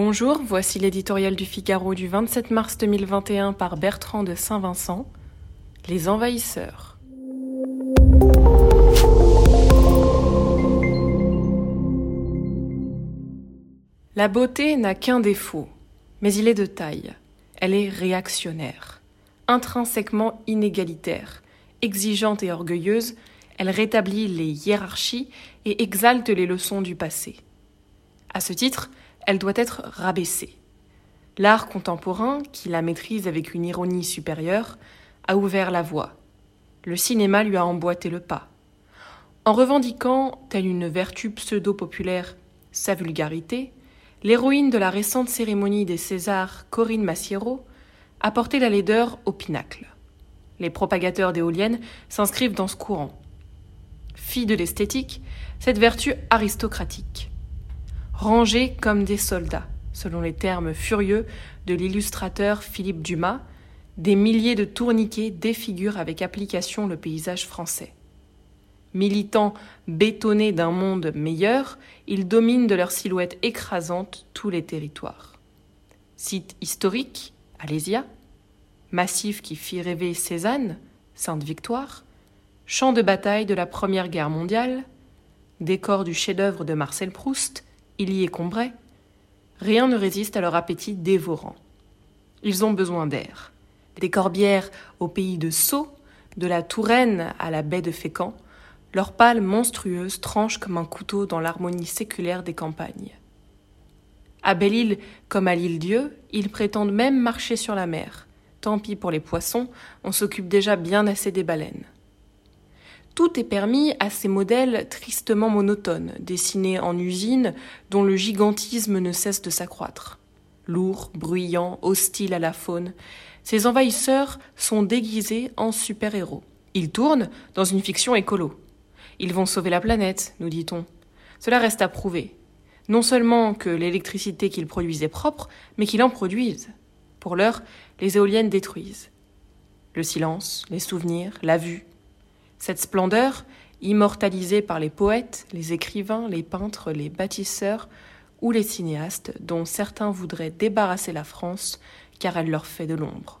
Bonjour, voici l'éditorial du Figaro du 27 mars 2021 par Bertrand de Saint-Vincent. Les envahisseurs. La beauté n'a qu'un défaut, mais il est de taille. Elle est réactionnaire, intrinsèquement inégalitaire, exigeante et orgueilleuse, elle rétablit les hiérarchies et exalte les leçons du passé. À ce titre, elle doit être rabaissée. L'art contemporain, qui la maîtrise avec une ironie supérieure, a ouvert la voie. Le cinéma lui a emboîté le pas. En revendiquant, telle une vertu pseudo-populaire, sa vulgarité, l'héroïne de la récente cérémonie des Césars, Corinne Massiero, a porté la laideur au pinacle. Les propagateurs d'éoliennes s'inscrivent dans ce courant. Fille de l'esthétique, cette vertu aristocratique rangés comme des soldats, selon les termes furieux de l'illustrateur Philippe Dumas, des milliers de tourniquets défigurent avec application le paysage français. Militants bétonnés d'un monde meilleur, ils dominent de leur silhouette écrasante tous les territoires. Site historique, Alésia, massif qui fit rêver Cézanne, Sainte-Victoire, champ de bataille de la Première Guerre mondiale, décor du chef-d'œuvre de Marcel Proust, il y est combray, rien ne résiste à leur appétit dévorant. Ils ont besoin d'air. Des corbières au pays de Sceaux, de la Touraine à la baie de Fécamp, leurs pales monstrueuses tranchent comme un couteau dans l'harmonie séculaire des campagnes. À Belle-Île comme à l'île Dieu, ils prétendent même marcher sur la mer. Tant pis pour les poissons, on s'occupe déjà bien assez des baleines. Tout est permis à ces modèles tristement monotones, dessinés en usine, dont le gigantisme ne cesse de s'accroître. Lourds, bruyants, hostiles à la faune, ces envahisseurs sont déguisés en super-héros. Ils tournent dans une fiction écolo. Ils vont sauver la planète, nous dit-on. Cela reste à prouver. Non seulement que l'électricité qu'ils produisent est propre, mais qu'ils en produisent. Pour l'heure, les éoliennes détruisent. Le silence, les souvenirs, la vue, cette splendeur, immortalisée par les poètes, les écrivains, les peintres, les bâtisseurs ou les cinéastes, dont certains voudraient débarrasser la France car elle leur fait de l'ombre.